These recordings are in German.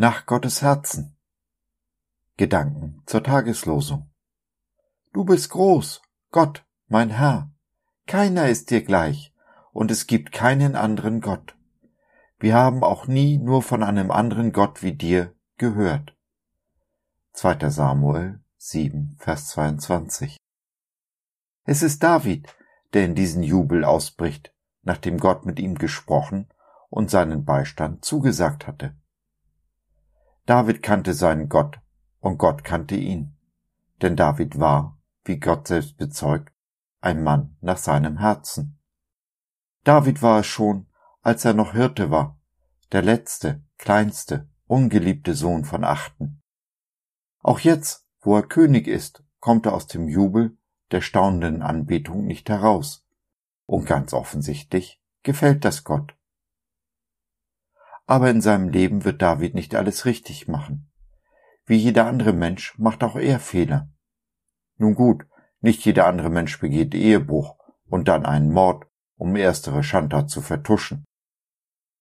nach Gottes Herzen. Gedanken zur Tageslosung. Du bist groß, Gott, mein Herr. Keiner ist dir gleich, und es gibt keinen anderen Gott. Wir haben auch nie nur von einem anderen Gott wie dir gehört. 2. Samuel 7, Vers 22. Es ist David, der in diesen Jubel ausbricht, nachdem Gott mit ihm gesprochen und seinen Beistand zugesagt hatte. David kannte seinen Gott und Gott kannte ihn, denn David war, wie Gott selbst bezeugt, ein Mann nach seinem Herzen. David war es schon, als er noch Hirte war, der letzte, kleinste, ungeliebte Sohn von Achten. Auch jetzt, wo er König ist, kommt er aus dem Jubel der staunenden Anbetung nicht heraus. Und ganz offensichtlich gefällt das Gott. Aber in seinem Leben wird David nicht alles richtig machen. Wie jeder andere Mensch macht auch er Fehler. Nun gut, nicht jeder andere Mensch begeht Ehebruch und dann einen Mord, um erstere Schandtat zu vertuschen.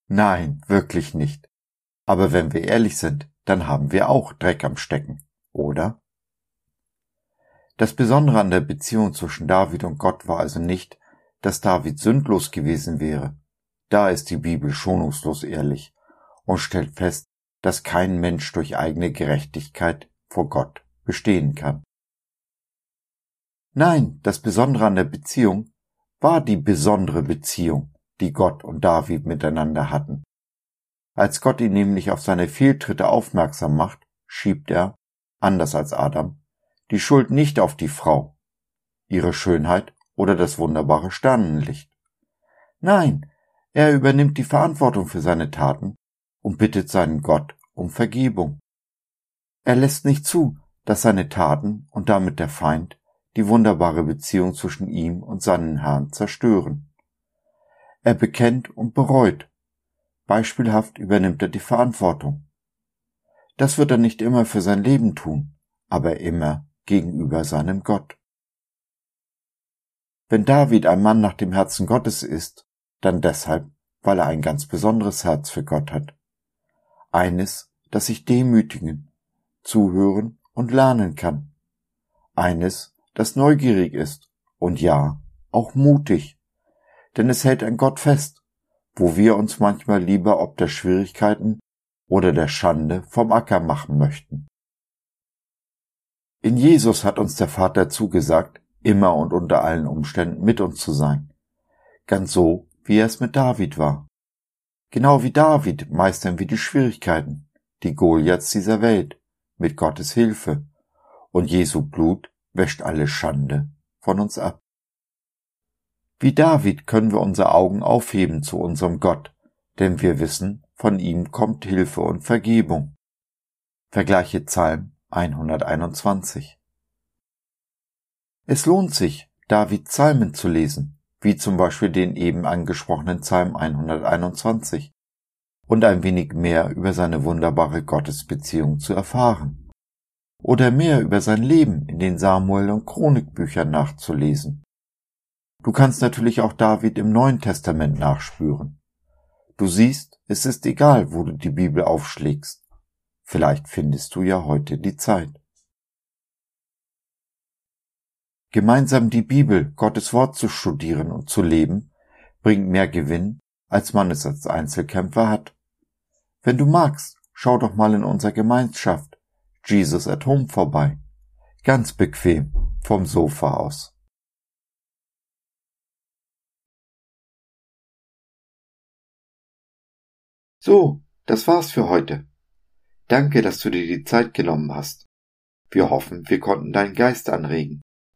Nein, wirklich nicht. Aber wenn wir ehrlich sind, dann haben wir auch Dreck am Stecken, oder? Das Besondere an der Beziehung zwischen David und Gott war also nicht, dass David sündlos gewesen wäre. Da ist die Bibel schonungslos ehrlich und stellt fest, dass kein Mensch durch eigene Gerechtigkeit vor Gott bestehen kann. Nein, das Besondere an der Beziehung war die besondere Beziehung, die Gott und David miteinander hatten. Als Gott ihn nämlich auf seine Fehltritte aufmerksam macht, schiebt er, anders als Adam, die Schuld nicht auf die Frau, ihre Schönheit oder das wunderbare Sternenlicht. Nein, er übernimmt die Verantwortung für seine Taten und bittet seinen Gott um Vergebung. Er lässt nicht zu, dass seine Taten und damit der Feind die wunderbare Beziehung zwischen ihm und seinen Herrn zerstören. Er bekennt und bereut. Beispielhaft übernimmt er die Verantwortung. Das wird er nicht immer für sein Leben tun, aber immer gegenüber seinem Gott. Wenn David ein Mann nach dem Herzen Gottes ist, dann deshalb, weil er ein ganz besonderes Herz für Gott hat. Eines, das sich demütigen, zuhören und lernen kann. Eines, das neugierig ist und ja, auch mutig, denn es hält an Gott fest, wo wir uns manchmal lieber ob der Schwierigkeiten oder der Schande vom Acker machen möchten. In Jesus hat uns der Vater zugesagt, immer und unter allen Umständen mit uns zu sein. Ganz so, wie er es mit David war. Genau wie David meistern wir die Schwierigkeiten, die Goliaths dieser Welt, mit Gottes Hilfe. Und Jesu Blut wäscht alle Schande von uns ab. Wie David können wir unsere Augen aufheben zu unserem Gott, denn wir wissen, von ihm kommt Hilfe und Vergebung. Vergleiche Psalm 121. Es lohnt sich, David Psalmen zu lesen, wie zum Beispiel den eben angesprochenen Psalm 121, und ein wenig mehr über seine wunderbare Gottesbeziehung zu erfahren oder mehr über sein Leben in den Samuel- und Chronikbüchern nachzulesen. Du kannst natürlich auch David im Neuen Testament nachspüren. Du siehst, es ist egal, wo du die Bibel aufschlägst. Vielleicht findest du ja heute die Zeit. Gemeinsam die Bibel, Gottes Wort zu studieren und zu leben, bringt mehr Gewinn, als man es als Einzelkämpfer hat. Wenn du magst, schau doch mal in unserer Gemeinschaft Jesus at Home vorbei. Ganz bequem vom Sofa aus. So, das war's für heute. Danke, dass du dir die Zeit genommen hast. Wir hoffen, wir konnten deinen Geist anregen